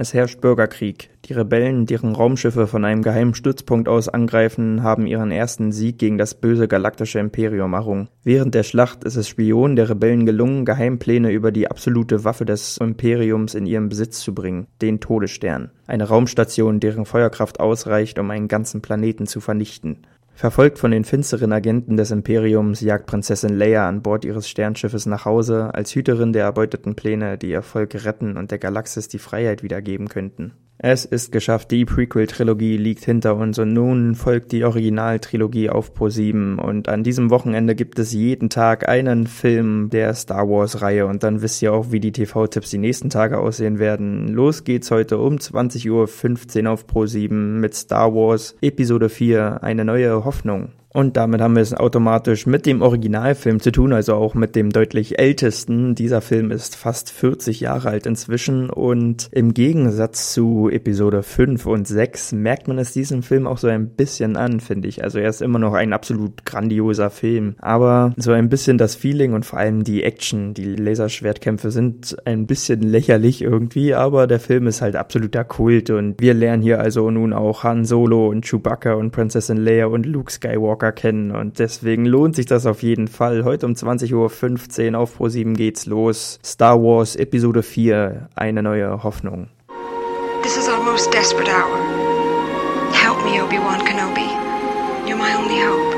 Es herrscht Bürgerkrieg. Die Rebellen, deren Raumschiffe von einem geheimen Stützpunkt aus angreifen, haben ihren ersten Sieg gegen das böse galaktische Imperium errungen. Während der Schlacht ist es Spionen der Rebellen gelungen, Geheimpläne über die absolute Waffe des Imperiums in ihren Besitz zu bringen, den Todesstern. Eine Raumstation, deren Feuerkraft ausreicht, um einen ganzen Planeten zu vernichten. Verfolgt von den finsteren Agenten des Imperiums jagt Prinzessin Leia an Bord ihres Sternschiffes nach Hause als Hüterin der erbeuteten Pläne, die ihr Volk retten und der Galaxis die Freiheit wiedergeben könnten. Es ist geschafft, die Prequel-Trilogie liegt hinter uns und nun folgt die Originaltrilogie auf Pro7 und an diesem Wochenende gibt es jeden Tag einen Film der Star Wars-Reihe und dann wisst ihr auch, wie die TV-Tipps die nächsten Tage aussehen werden. Los geht's heute um 20.15 Uhr auf Pro7 mit Star Wars Episode 4, eine neue Hoffnung. Und damit haben wir es automatisch mit dem Originalfilm zu tun, also auch mit dem deutlich ältesten. Dieser Film ist fast 40 Jahre alt inzwischen und im Gegensatz zu Episode 5 und 6 merkt man es diesem Film auch so ein bisschen an, finde ich. Also er ist immer noch ein absolut grandioser Film, aber so ein bisschen das Feeling und vor allem die Action, die Laserschwertkämpfe sind ein bisschen lächerlich irgendwie, aber der Film ist halt absoluter Kult und wir lernen hier also nun auch Han Solo und Chewbacca und Prinzessin Leia und Luke Skywalker Skywalker kennen und deswegen lohnt sich das auf jeden Fall. Heute um 20.15 Uhr auf Pro7 geht's los. Star Wars Episode 4, eine neue Hoffnung. This is our most desperate hour. Help me, Obi-Wan Kenobi. You're my only hope.